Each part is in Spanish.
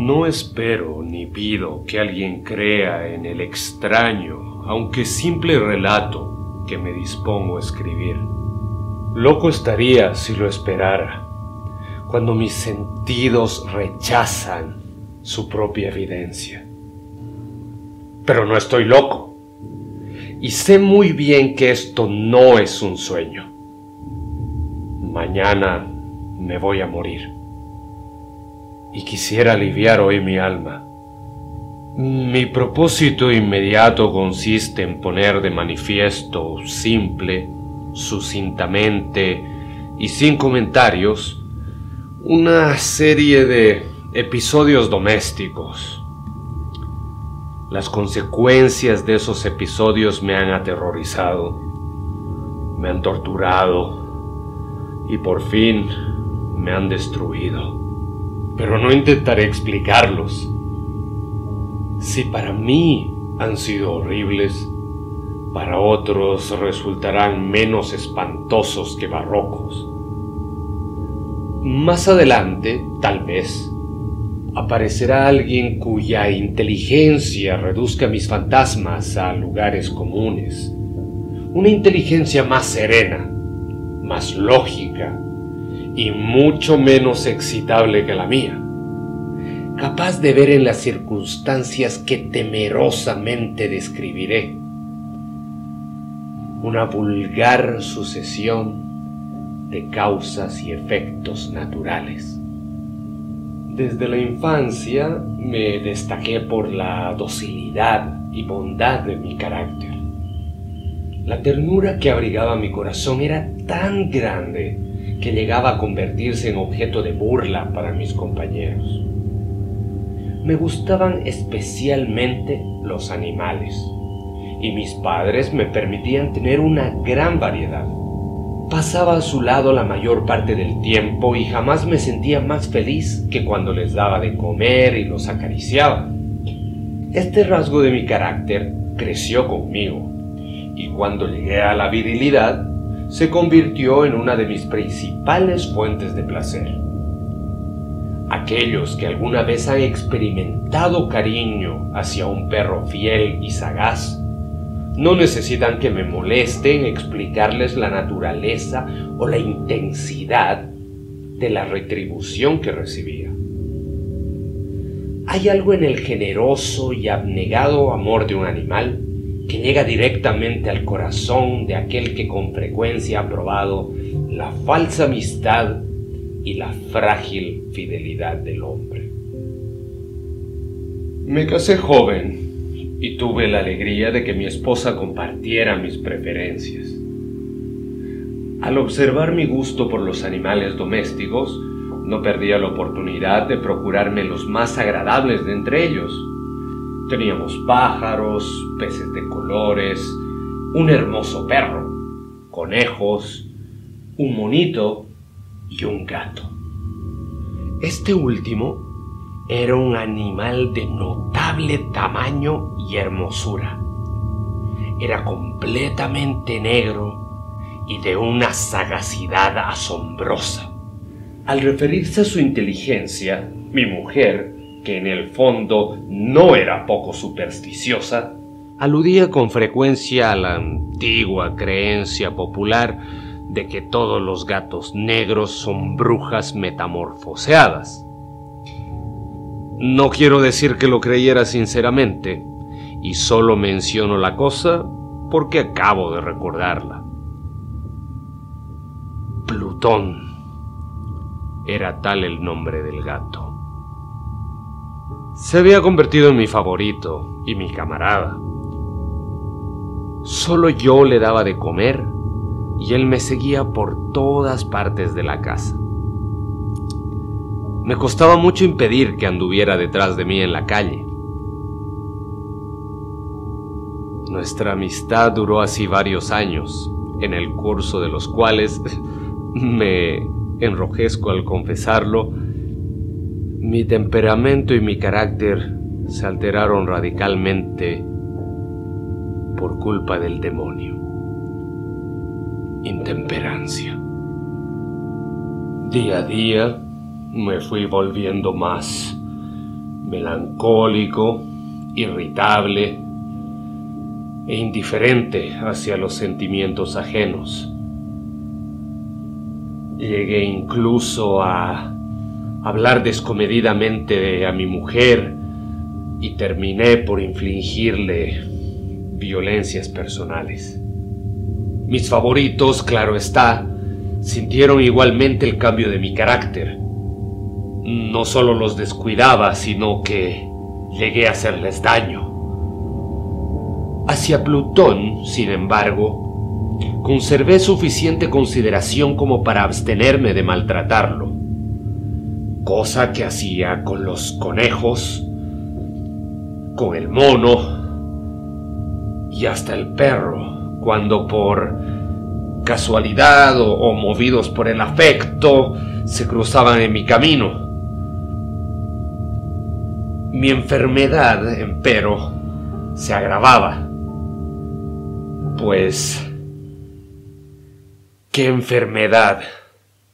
No espero ni pido que alguien crea en el extraño, aunque simple relato que me dispongo a escribir. Loco estaría si lo esperara, cuando mis sentidos rechazan su propia evidencia. Pero no estoy loco, y sé muy bien que esto no es un sueño. Mañana me voy a morir y quisiera aliviar hoy mi alma. Mi propósito inmediato consiste en poner de manifiesto simple, sucintamente y sin comentarios una serie de episodios domésticos. Las consecuencias de esos episodios me han aterrorizado, me han torturado y por fin me han destruido pero no intentaré explicarlos. Si para mí han sido horribles, para otros resultarán menos espantosos que barrocos. Más adelante, tal vez, aparecerá alguien cuya inteligencia reduzca mis fantasmas a lugares comunes. Una inteligencia más serena, más lógica, y mucho menos excitable que la mía, capaz de ver en las circunstancias que temerosamente describiré una vulgar sucesión de causas y efectos naturales. Desde la infancia me destaqué por la docilidad y bondad de mi carácter. La ternura que abrigaba mi corazón era tan grande que llegaba a convertirse en objeto de burla para mis compañeros. Me gustaban especialmente los animales y mis padres me permitían tener una gran variedad. Pasaba a su lado la mayor parte del tiempo y jamás me sentía más feliz que cuando les daba de comer y los acariciaba. Este rasgo de mi carácter creció conmigo y cuando llegué a la virilidad se convirtió en una de mis principales fuentes de placer. Aquellos que alguna vez han experimentado cariño hacia un perro fiel y sagaz, no necesitan que me molesten explicarles la naturaleza o la intensidad de la retribución que recibía. Hay algo en el generoso y abnegado amor de un animal que llega directamente al corazón de aquel que con frecuencia ha probado la falsa amistad y la frágil fidelidad del hombre. Me casé joven y tuve la alegría de que mi esposa compartiera mis preferencias. Al observar mi gusto por los animales domésticos, no perdía la oportunidad de procurarme los más agradables de entre ellos, Teníamos pájaros, peces de colores, un hermoso perro, conejos, un monito y un gato. Este último era un animal de notable tamaño y hermosura. Era completamente negro y de una sagacidad asombrosa. Al referirse a su inteligencia, mi mujer que en el fondo no era poco supersticiosa, aludía con frecuencia a la antigua creencia popular de que todos los gatos negros son brujas metamorfoseadas. No quiero decir que lo creyera sinceramente, y solo menciono la cosa porque acabo de recordarla. Plutón era tal el nombre del gato. Se había convertido en mi favorito y mi camarada. Solo yo le daba de comer y él me seguía por todas partes de la casa. Me costaba mucho impedir que anduviera detrás de mí en la calle. Nuestra amistad duró así varios años, en el curso de los cuales me enrojezco al confesarlo, mi temperamento y mi carácter se alteraron radicalmente por culpa del demonio. Intemperancia. Día a día me fui volviendo más melancólico, irritable e indiferente hacia los sentimientos ajenos. Llegué incluso a hablar descomedidamente a mi mujer y terminé por infligirle violencias personales. Mis favoritos, claro está, sintieron igualmente el cambio de mi carácter. No solo los descuidaba, sino que llegué a hacerles daño. Hacia Plutón, sin embargo, conservé suficiente consideración como para abstenerme de maltratarlo, cosa que hacía con los conejos, con el mono y hasta el perro, cuando por casualidad o, movidos por el afecto se cruzaban en mi camino. Mi enfermedad, empero, se agravaba. Pues, ¿qué enfermedad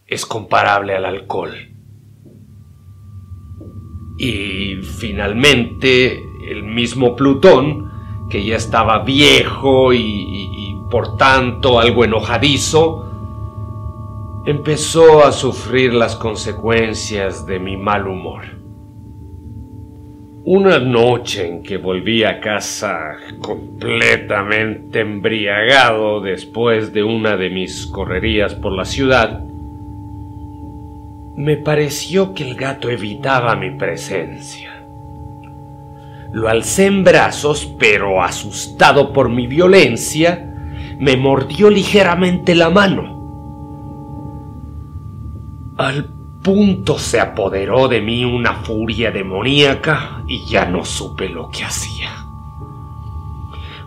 es comparable al alcohol? Y finalmente, el mismo Plutón, que ya estaba viejo y, por tanto algo enojadizo, empezó a sufrir las consecuencias de mi mal humor. Una noche en que volví a casa completamente embriagado después de una de mis correrías por la ciudad, me pareció que el gato evitaba mi presencia. Lo alcé en brazos, pero asustado por mi violencia, me mordió ligeramente la mano. Al punto se apoderó de mí una furia demoníaca y ya no supe lo que hacía.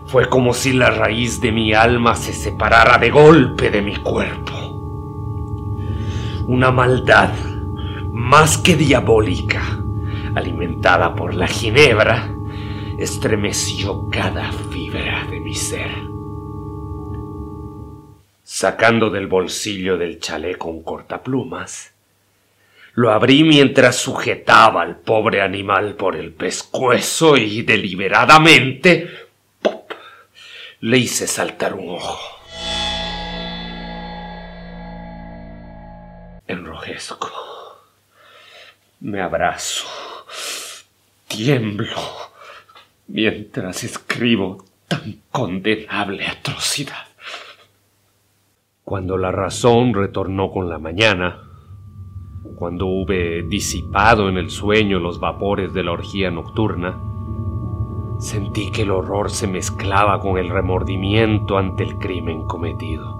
Fue como si la raíz de mi alma se separara de golpe de mi cuerpo. Una maldad más que diabólica alimentada por la ginebra, estremeció cada fibra de mi ser. Sacando del bolsillo del chaleco un cortaplumas, lo abrí mientras sujetaba al pobre animal por el pescuezo y deliberadamente ¡pop! le hice saltar un ojo. Me abrazo tiemblo mientras escribo tan condenable atrocidad. Cuando la razón retornó con la mañana, cuando hube disipado en el sueño los vapores de la orgía nocturna, sentí que el horror se mezclaba con el remordimiento ante el crimen cometido.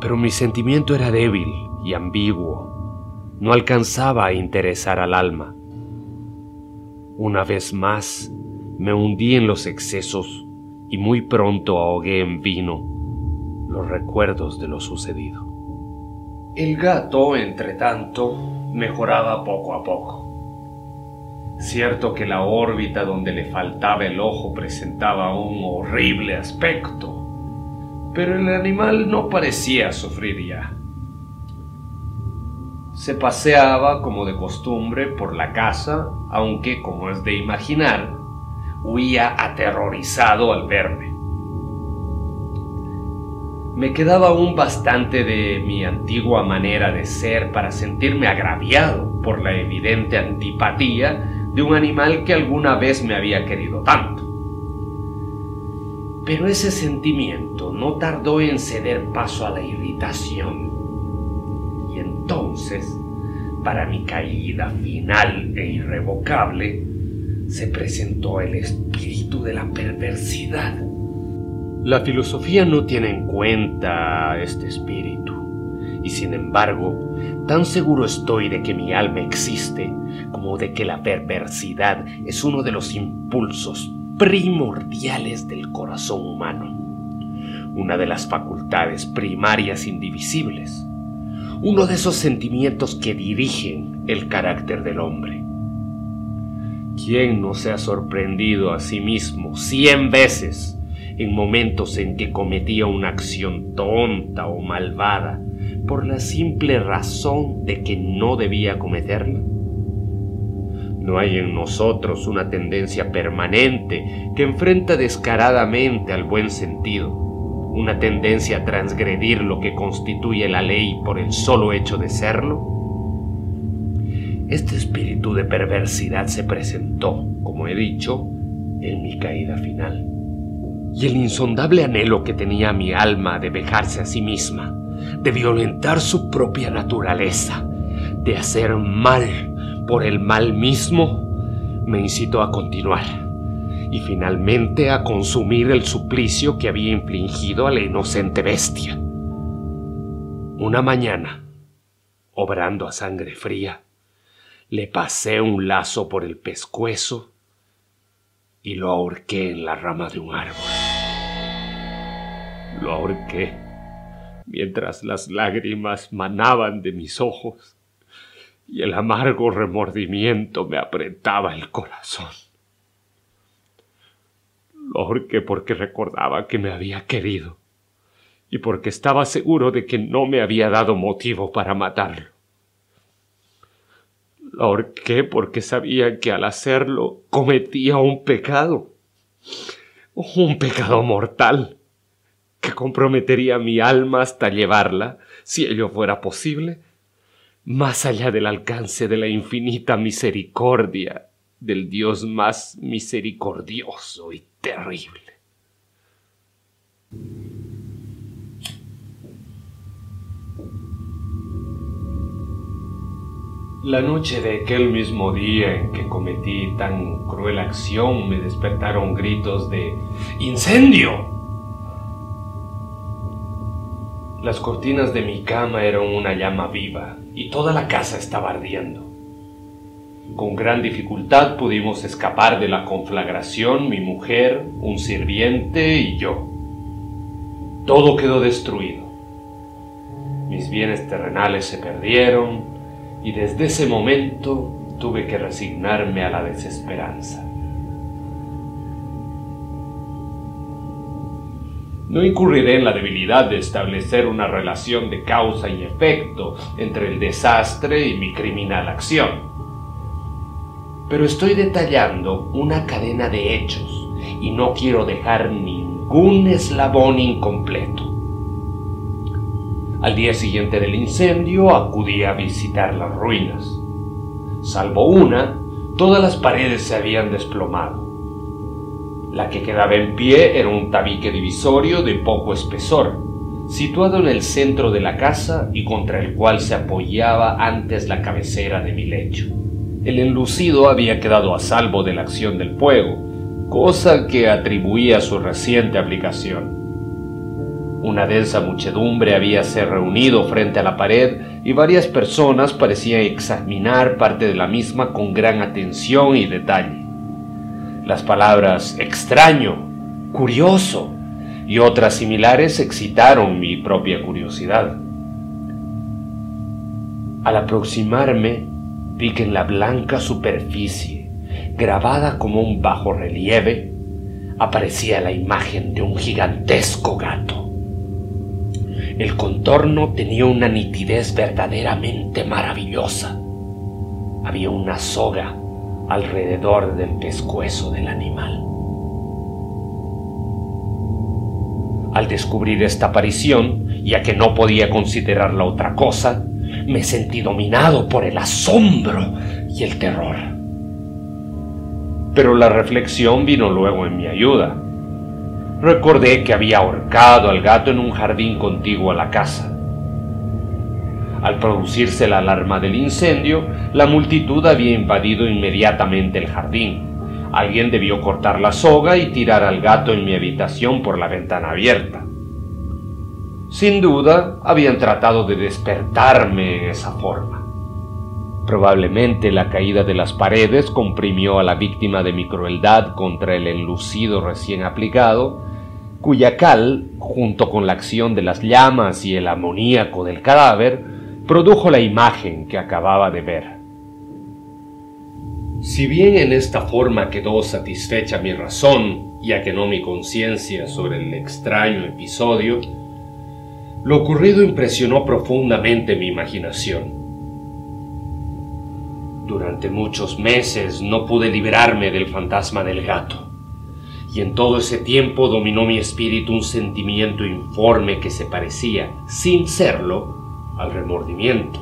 Pero mi sentimiento era débil y ambiguo, no alcanzaba a interesar al alma una vez más me hundí en los excesos y muy pronto ahogué en vino los recuerdos de lo sucedido. El gato, entre tanto, mejoraba poco a poco. Cierto que la órbita donde le faltaba el ojo presentaba un horrible aspecto, pero el animal no parecía sufrir ya. Se paseaba como de costumbre por la casa, aunque, como es de imaginar, huía aterrorizado al verme. Me quedaba aún bastante de mi antigua manera de ser para sentirme agraviado por la evidente antipatía de un animal que alguna vez me había querido tanto. Pero ese sentimiento no tardó en ceder paso a la irritación entonces, para mi caída final e irrevocable, se presentó el espíritu de la perversidad. La filosofía no tiene en cuenta este espíritu, y sin embargo, tan seguro estoy de que mi alma existe como de que la perversidad es uno de los impulsos primordiales del corazón humano, una de las facultades primarias indivisibles uno de esos sentimientos que dirigen el carácter del hombre. ¿Quién no se ha sorprendido a sí mismo cien veces en momentos en que cometía una acción tonta o malvada por la simple razón de que no debía cometerla? No hay en nosotros una tendencia permanente que enfrenta descaradamente al buen sentido, una tendencia a transgredir lo que constituye la ley por el solo hecho de serlo. Este espíritu de perversidad se presentó, como he dicho, en mi caída final. Y el insondable anhelo que tenía mi alma de vejarse a sí misma, de violentar su propia naturaleza, de hacer mal por el mal mismo, me incitó a continuar y finalmente a consumir el suplicio que había infligido a la inocente bestia. Una mañana, obrando a sangre fría, le pasé un lazo por el pescuezo y lo ahorqué en la rama de un árbol. Lo ahorqué mientras las lágrimas manaban de mis ojos y el amargo remordimiento me apretaba el corazón. Lo ahorqué porque recordaba que me había querido y porque estaba seguro de que no me había dado motivo para matarlo. Lo ahorqué porque sabía que al hacerlo cometía un pecado, un pecado mortal, que comprometería mi alma hasta llevarla, si ello fuera posible, más allá del alcance de la infinita misericordia del Dios más misericordioso y terrible. La noche de aquel mismo día en que cometí tan cruel acción me despertaron gritos de ¡Incendio! Las cortinas de mi cama eran una llama viva y toda la casa estaba ardiendo. Con gran dificultad pudimos escapar de la conflagración mi mujer, un sirviente y yo. Todo quedó destruido. Mis bienes terrenales se perdieron y desde ese momento tuve que resignarme a la desesperanza. No incurriré en la debilidad de establecer una relación de causa y efecto entre el desastre y mi criminal acción. Pero estoy detallando una cadena de hechos y no quiero dejar ningún eslabón incompleto. Al día siguiente del incendio acudí a visitar las ruinas. Salvo una, todas las paredes se habían desplomado. La que quedaba en pie era un tabique divisorio de poco espesor, situado en el centro de la casa y contra el cual se apoyaba antes la cabecera de mi lecho. El enlucido había quedado a salvo de la acción del fuego, cosa que atribuía a su reciente aplicación. Una densa muchedumbre habíase reunido frente a la pared y varias personas parecían examinar parte de la misma con gran atención y detalle. Las palabras extraño, curioso y otras similares excitaron mi propia curiosidad. Al aproximarme, vi que en la blanca superficie, grabada como un bajo relieve, aparecía la imagen de un gigantesco gato. El contorno tenía una nitidez verdaderamente maravillosa. Había una soga alrededor del pescuezo del animal. Al descubrir esta aparición, ya que no podía considerarla otra cosa, me sentí dominado por el asombro y el terror. Pero la reflexión vino luego en mi ayuda. Recordé que había ahorcado al gato en un jardín contiguo a la casa al producirse la alarma del incendio, la multitud había invadido inmediatamente el jardín. Alguien debió cortar la soga y tirar al gato en mi habitación por la ventana abierta. Sin duda, habían tratado de despertarme en esa forma. Probablemente la caída de las paredes comprimió a la víctima de mi crueldad contra el enlucido recién aplicado, cuya cal, junto con la acción de las llamas y el amoníaco del cadáver, produjo la imagen que acababa de ver. Si bien en esta forma quedó satisfecha mi razón, ya que no mi conciencia sobre el extraño episodio, lo ocurrido impresionó profundamente mi imaginación. Durante muchos meses no pude librarme del fantasma del gato, y en todo ese tiempo dominó mi espíritu un sentimiento informe que se parecía, sin serlo, al remordimiento.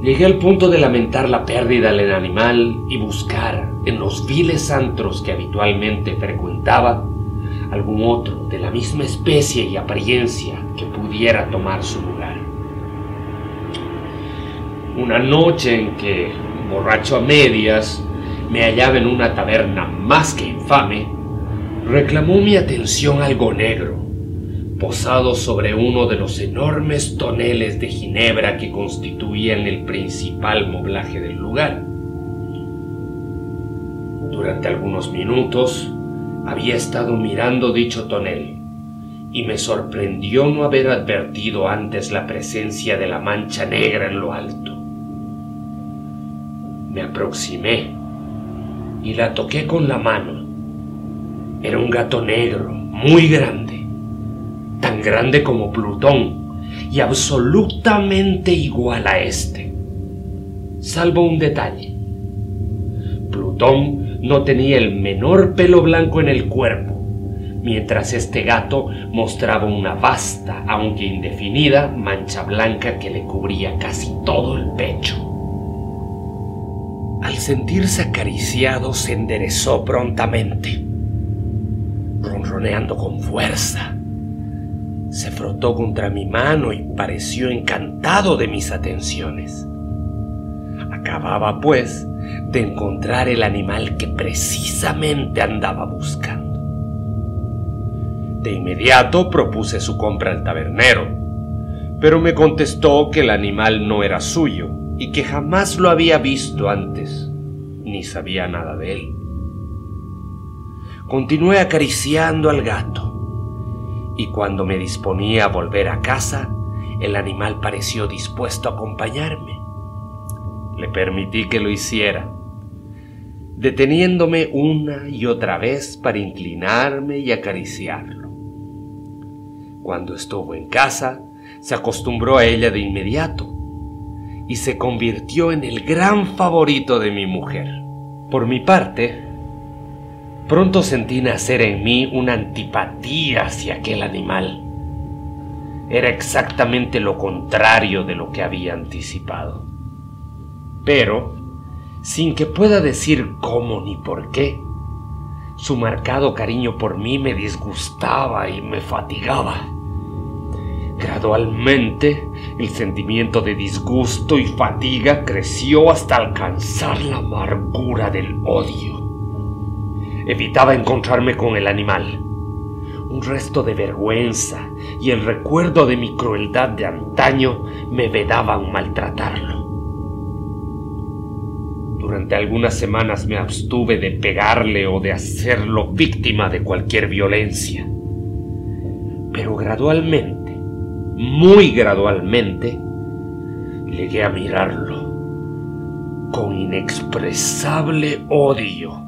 Llegué al punto de lamentar la pérdida del animal y buscar en los viles antros que habitualmente frecuentaba algún otro de la misma especie y apariencia que pudiera tomar su lugar. Una noche en que, borracho a medias, me hallaba en una taberna más que infame, reclamó mi atención algo negro, posado sobre uno de los enormes toneles de ginebra que constituían el principal moblaje del lugar. Durante algunos minutos había estado mirando dicho tonel y me sorprendió no haber advertido antes la presencia de la mancha negra en lo alto. Me aproximé y la toqué con la mano. Era un gato negro, muy grande, tan grande como Plutón y absolutamente igual a este, salvo un detalle. Plutón no tenía el menor pelo blanco en el cuerpo, mientras este gato mostraba una vasta, aunque indefinida, mancha blanca que le cubría casi todo el pecho. Al sentirse acariciado se enderezó prontamente, ronroneando con fuerza. Se frotó contra mi mano y pareció encantado de mis atenciones. Acababa, pues, de encontrar el animal que precisamente andaba buscando. De inmediato propuse su compra al tabernero, pero me contestó que el animal no era suyo y que jamás lo había visto antes, ni sabía nada de él. Continué acariciando al gato, y cuando me disponía a volver a casa, el animal pareció dispuesto a acompañarme. Le permití que lo hiciera, deteniéndome una y otra vez para inclinarme y acariciarlo. Cuando estuvo en casa, se acostumbró a ella de inmediato y se convirtió en el gran favorito de mi mujer. Por mi parte, pronto sentí nacer en mí una antipatía hacia aquel animal. Era exactamente lo contrario de lo que había anticipado. Pero, sin que pueda decir cómo ni por qué, su marcado cariño por mí me disgustaba y me fatigaba. Gradualmente, el sentimiento de disgusto y fatiga creció hasta alcanzar la amargura del odio. Evitaba encontrarme con el animal. Un resto de vergüenza y el recuerdo de mi crueldad de antaño me vedaban maltratarlo. Durante algunas semanas me abstuve de pegarle o de hacerlo víctima de cualquier violencia. Pero gradualmente, muy gradualmente, llegué a mirarlo con inexpresable odio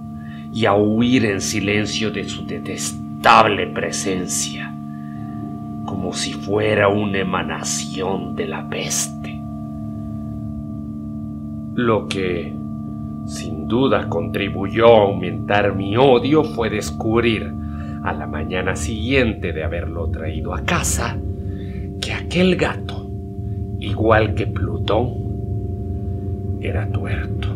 y a huir en silencio de su detestable presencia, como si fuera una emanación de la peste. Lo que sin duda contribuyó a aumentar mi odio fue descubrir, a la mañana siguiente de haberlo traído a casa, que aquel gato, igual que Plutón, era tuerto.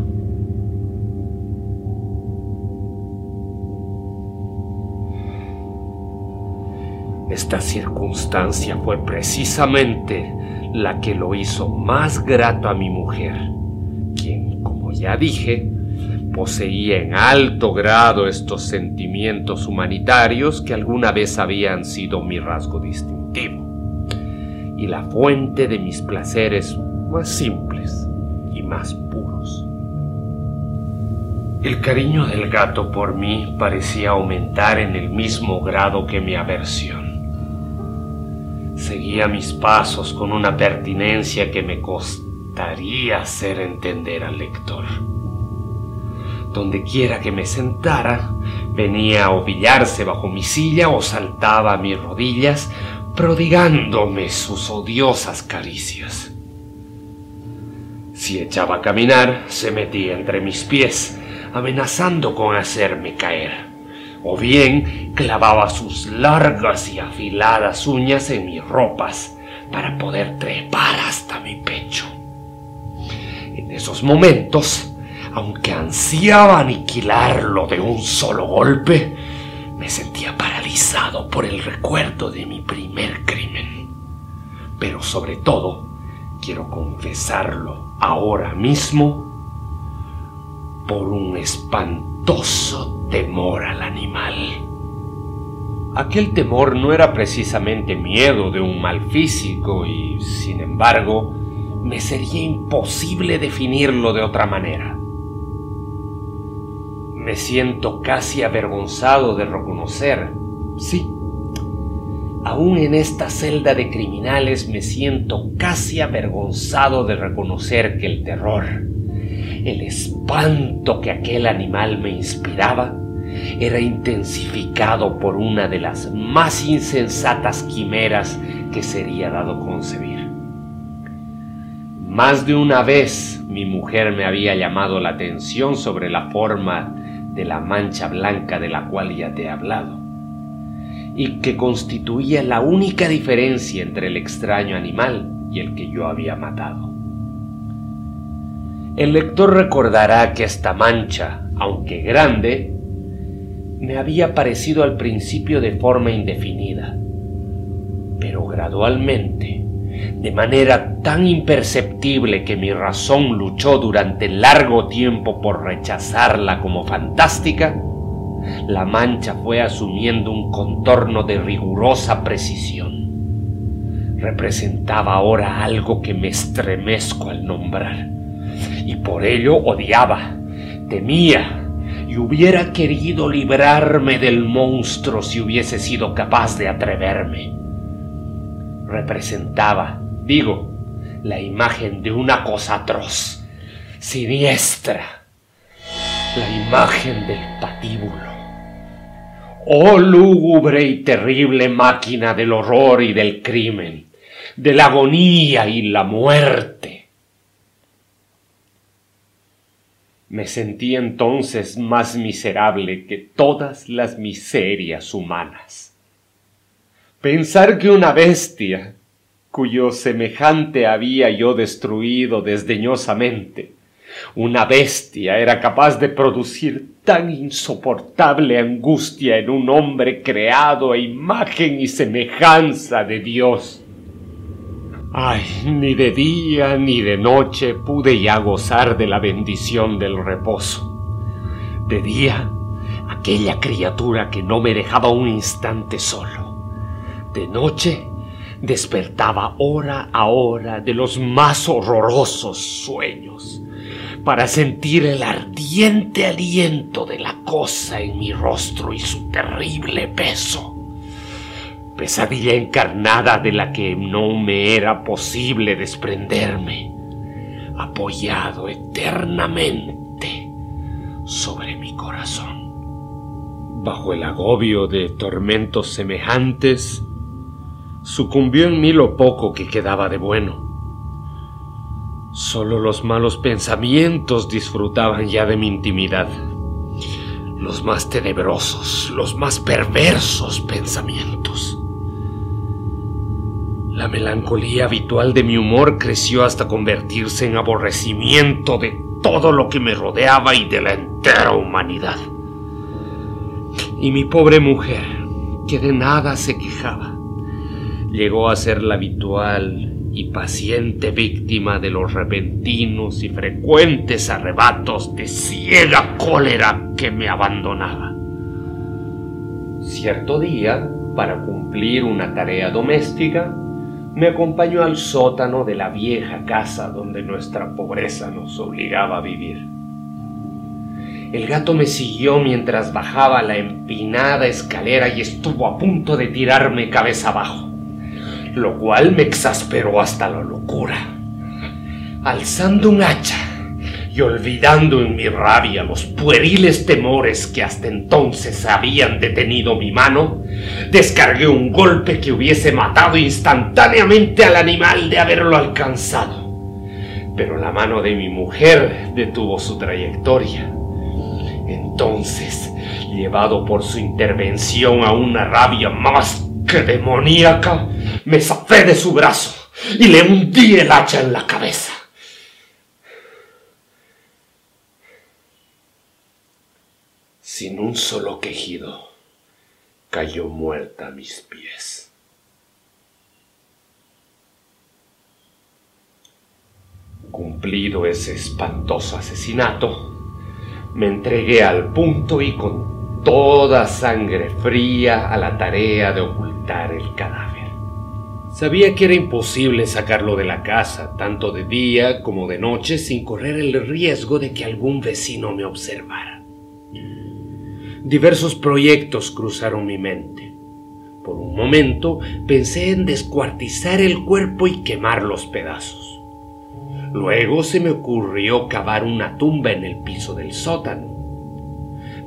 Esta circunstancia fue precisamente la que lo hizo más grato a mi mujer ya dije, poseía en alto grado estos sentimientos humanitarios que alguna vez habían sido mi rasgo distintivo y la fuente de mis placeres más simples y más puros. El cariño del gato por mí parecía aumentar en el mismo grado que mi aversión. Seguía mis pasos con una pertinencia que me hacer entender al lector. Donde quiera que me sentara, venía a ovillarse bajo mi silla o saltaba a mis rodillas, prodigándome sus odiosas caricias. Si echaba a caminar, se metía entre mis pies, amenazando con hacerme caer. O bien clavaba sus largas y afiladas uñas en mis ropas para poder trepar hasta mi pecho. En esos momentos, aunque ansiaba aniquilarlo de un solo golpe, me sentía paralizado por el recuerdo de mi primer crimen. Pero sobre todo, quiero confesarlo ahora mismo, por un espantoso temor al animal. Aquel temor no era precisamente miedo de un mal físico y, sin embargo, me sería imposible definirlo de otra manera. Me siento casi avergonzado de reconocer, sí, aún en esta celda de criminales me siento casi avergonzado de reconocer que el terror, el espanto que aquel animal me inspiraba, era intensificado por una de las más insensatas quimeras que sería dado concebir. Más de una vez mi mujer me había llamado la atención sobre la forma de la mancha blanca de la cual ya te he hablado, y que constituía la única diferencia entre el extraño animal y el que yo había matado. El lector recordará que esta mancha, aunque grande, me había parecido al principio de forma indefinida, pero gradualmente de manera tan imperceptible que mi razón luchó durante largo tiempo por rechazarla como fantástica, la mancha fue asumiendo un contorno de rigurosa precisión. Representaba ahora algo que me estremezco al nombrar, y por ello odiaba, temía, y hubiera querido librarme del monstruo si hubiese sido capaz de atreverme representaba, digo, la imagen de una cosa atroz, siniestra, la imagen del patíbulo. Oh lúgubre y terrible máquina del horror y del crimen, de la agonía y la muerte. Me sentí entonces más miserable que todas las miserias humanas. Pensar que una bestia, cuyo semejante había yo destruido desdeñosamente, una bestia era capaz de producir tan insoportable angustia en un hombre creado a imagen y semejanza de Dios. Ay, ni de día ni de noche pude ya gozar de la bendición del reposo. De día, aquella criatura que no me dejaba un instante solo de noche despertaba hora a hora de los más horrorosos sueños para sentir el ardiente aliento de la cosa en mi rostro y su terrible peso. Pesadilla encarnada de la que no me era posible desprenderme, apoyado eternamente sobre mi corazón. Bajo el agobio de tormentos semejantes, sucumbió en mí lo poco que quedaba de bueno. Solo los malos pensamientos disfrutaban ya de mi intimidad. Los más tenebrosos, los más perversos pensamientos. La melancolía habitual de mi humor creció hasta convertirse en aborrecimiento de todo lo que me rodeaba y de la entera humanidad. Y mi pobre mujer, que de nada se quejaba, llegó a ser la habitual y paciente víctima de los repentinos y frecuentes arrebatos de ciega cólera que me abandonaba. Cierto día, para cumplir una tarea doméstica, me acompañó al sótano de la vieja casa donde nuestra pobreza nos obligaba a vivir. El gato me siguió mientras bajaba la empinada escalera y estuvo a punto de tirarme cabeza abajo lo cual me exasperó hasta la locura. Alzando un hacha y olvidando en mi rabia los pueriles temores que hasta entonces habían detenido mi mano, descargué un golpe que hubiese matado instantáneamente al animal de haberlo alcanzado. pero la mano de mi mujer detuvo su trayectoria. Entonces, llevado por su intervención a una rabia más que demoníaca, me zafé de su brazo y le hundí el hacha en la cabeza. Sin un solo quejido, cayó muerta a mis pies. Cumplido ese espantoso asesinato, me entregué al punto y con toda sangre fría a la tarea de ocultar el cadáver. Sabía que era imposible sacarlo de la casa, tanto de día como de noche, sin correr el riesgo de que algún vecino me observara. Diversos proyectos cruzaron mi mente. Por un momento pensé en descuartizar el cuerpo y quemar los pedazos. Luego se me ocurrió cavar una tumba en el piso del sótano.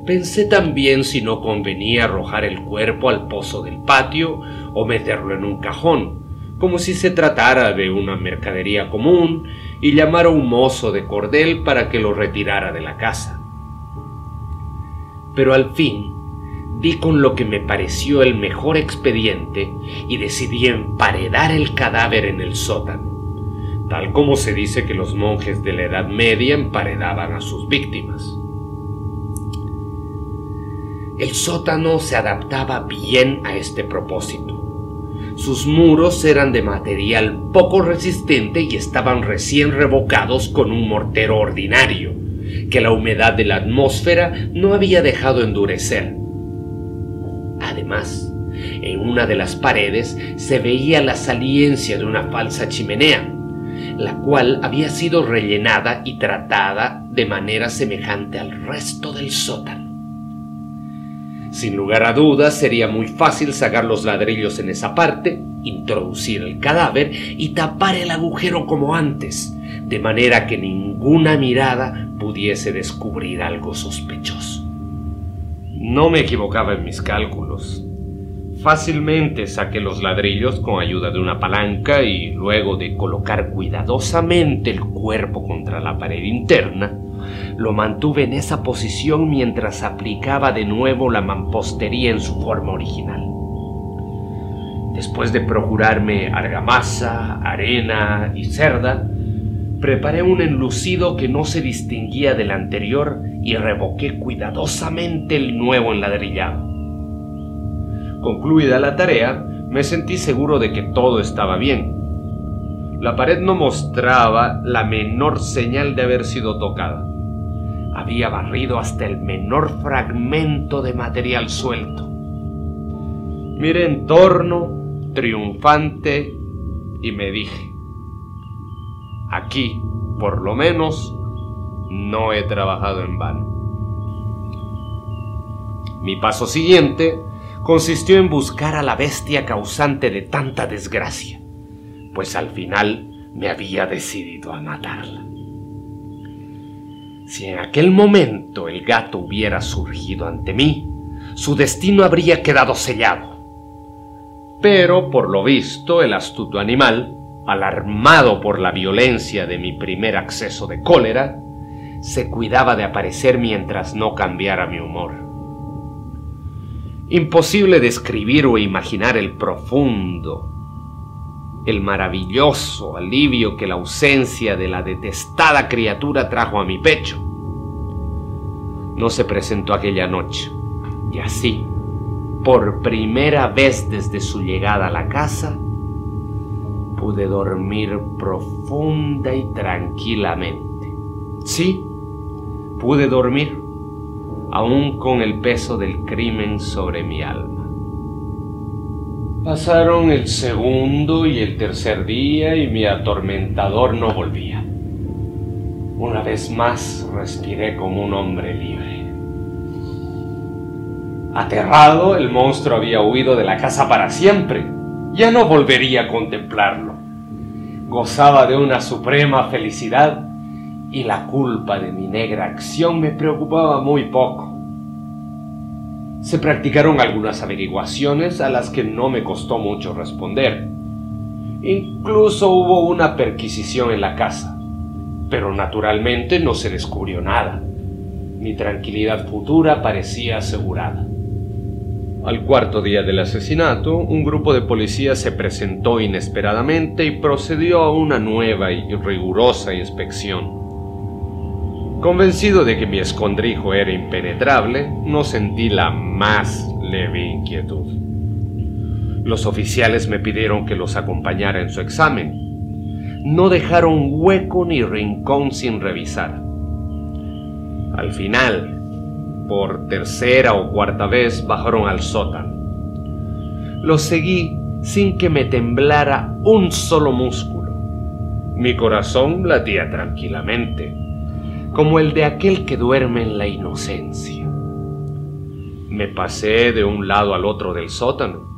Pensé también si no convenía arrojar el cuerpo al pozo del patio o meterlo en un cajón, como si se tratara de una mercadería común, y llamar a un mozo de cordel para que lo retirara de la casa. Pero al fin di con lo que me pareció el mejor expediente y decidí emparedar el cadáver en el sótano tal como se dice que los monjes de la Edad Media emparedaban a sus víctimas. El sótano se adaptaba bien a este propósito. Sus muros eran de material poco resistente y estaban recién revocados con un mortero ordinario, que la humedad de la atmósfera no había dejado endurecer. Además, en una de las paredes se veía la saliencia de una falsa chimenea, la cual había sido rellenada y tratada de manera semejante al resto del sótano. Sin lugar a dudas sería muy fácil sacar los ladrillos en esa parte, introducir el cadáver y tapar el agujero como antes, de manera que ninguna mirada pudiese descubrir algo sospechoso. No me equivocaba en mis cálculos. Fácilmente saqué los ladrillos con ayuda de una palanca y luego de colocar cuidadosamente el cuerpo contra la pared interna, lo mantuve en esa posición mientras aplicaba de nuevo la mampostería en su forma original. Después de procurarme argamasa, arena y cerda, preparé un enlucido que no se distinguía del anterior y revoqué cuidadosamente el nuevo enladrillado. Concluida la tarea, me sentí seguro de que todo estaba bien. La pared no mostraba la menor señal de haber sido tocada. Había barrido hasta el menor fragmento de material suelto. Miré en torno, triunfante, y me dije, aquí, por lo menos, no he trabajado en vano. Mi paso siguiente consistió en buscar a la bestia causante de tanta desgracia, pues al final me había decidido a matarla. Si en aquel momento el gato hubiera surgido ante mí, su destino habría quedado sellado. Pero, por lo visto, el astuto animal, alarmado por la violencia de mi primer acceso de cólera, se cuidaba de aparecer mientras no cambiara mi humor. Imposible describir o imaginar el profundo, el maravilloso alivio que la ausencia de la detestada criatura trajo a mi pecho. No se presentó aquella noche, y así, por primera vez desde su llegada a la casa, pude dormir profunda y tranquilamente. Sí, pude dormir aún con el peso del crimen sobre mi alma. Pasaron el segundo y el tercer día y mi atormentador no volvía. Una vez más respiré como un hombre libre. Aterrado, el monstruo había huido de la casa para siempre. Ya no volvería a contemplarlo. Gozaba de una suprema felicidad y la culpa de mi negra acción me preocupaba muy poco. Se practicaron algunas averiguaciones a las que no me costó mucho responder. Incluso hubo una perquisición en la casa, pero naturalmente no se descubrió nada. Mi tranquilidad futura parecía asegurada. Al cuarto día del asesinato, un grupo de policías se presentó inesperadamente y procedió a una nueva y rigurosa inspección. Convencido de que mi escondrijo era impenetrable, no sentí la más leve inquietud. Los oficiales me pidieron que los acompañara en su examen. No dejaron hueco ni rincón sin revisar. Al final, por tercera o cuarta vez, bajaron al sótano. Los seguí sin que me temblara un solo músculo. Mi corazón latía tranquilamente, como el de aquel que duerme en la inocencia. Me pasé de un lado al otro del sótano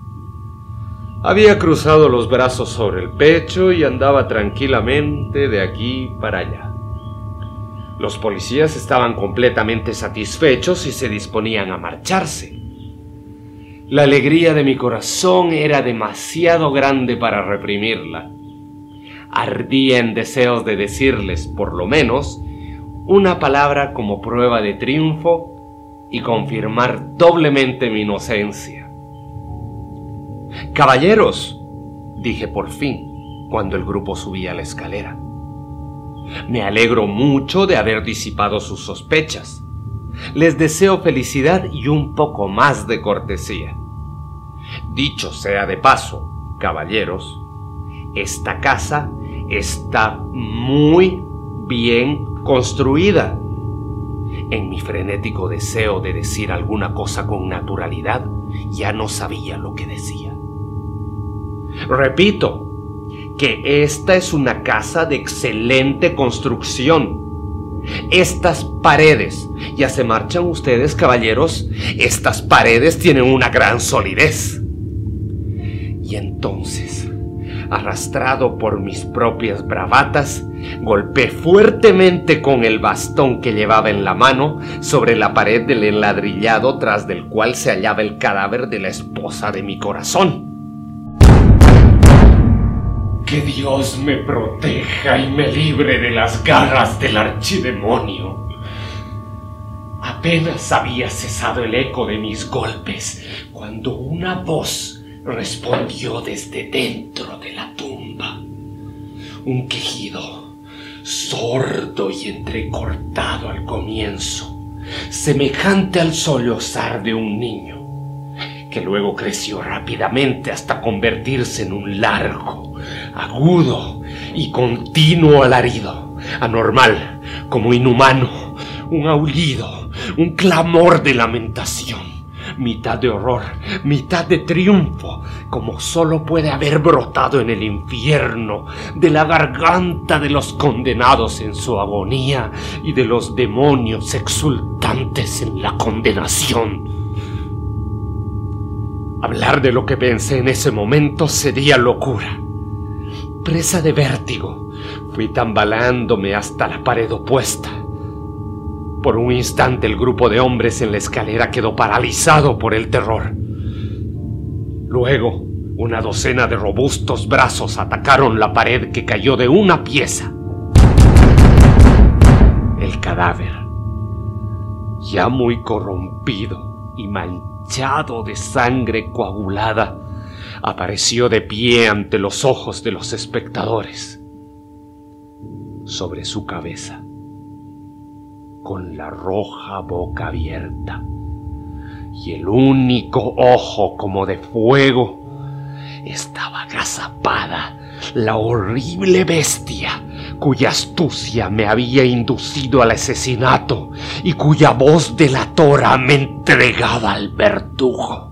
había cruzado los brazos sobre el pecho y andaba tranquilamente de aquí para allá. Los policías estaban completamente satisfechos y se disponían a marcharse. La alegría de mi corazón era demasiado grande para reprimirla. Ardía en deseos de decirles, por lo menos, una palabra como prueba de triunfo y confirmar doblemente mi inocencia. Caballeros, dije por fin, cuando el grupo subía la escalera. Me alegro mucho de haber disipado sus sospechas. Les deseo felicidad y un poco más de cortesía. Dicho sea de paso, caballeros, esta casa está muy bien construida. En mi frenético deseo de decir alguna cosa con naturalidad, ya no sabía lo que decía. Repito, que esta es una casa de excelente construcción. Estas paredes, ya se marchan ustedes caballeros, estas paredes tienen una gran solidez. Y entonces, arrastrado por mis propias bravatas, golpeé fuertemente con el bastón que llevaba en la mano sobre la pared del enladrillado tras del cual se hallaba el cadáver de la esposa de mi corazón. Que Dios me proteja y me libre de las garras del archidemonio. Apenas había cesado el eco de mis golpes cuando una voz respondió desde dentro de la tumba. Un quejido sordo y entrecortado al comienzo, semejante al sollozar de un niño, que luego creció rápidamente hasta convertirse en un largo, agudo y continuo alarido, anormal, como inhumano, un aullido, un clamor de lamentación, mitad de horror, mitad de triunfo, como solo puede haber brotado en el infierno, de la garganta de los condenados en su agonía y de los demonios exultantes en la condenación. Hablar de lo que pensé en ese momento sería locura presa de vértigo, fui tambaleándome hasta la pared opuesta. Por un instante el grupo de hombres en la escalera quedó paralizado por el terror. Luego, una docena de robustos brazos atacaron la pared que cayó de una pieza. El cadáver, ya muy corrompido y manchado de sangre coagulada, apareció de pie ante los ojos de los espectadores. Sobre su cabeza, con la roja boca abierta y el único ojo como de fuego, estaba agazapada la horrible bestia cuya astucia me había inducido al asesinato y cuya voz delatora me entregaba al verdugo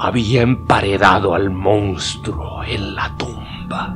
había emparedado al monstruo en la tumba.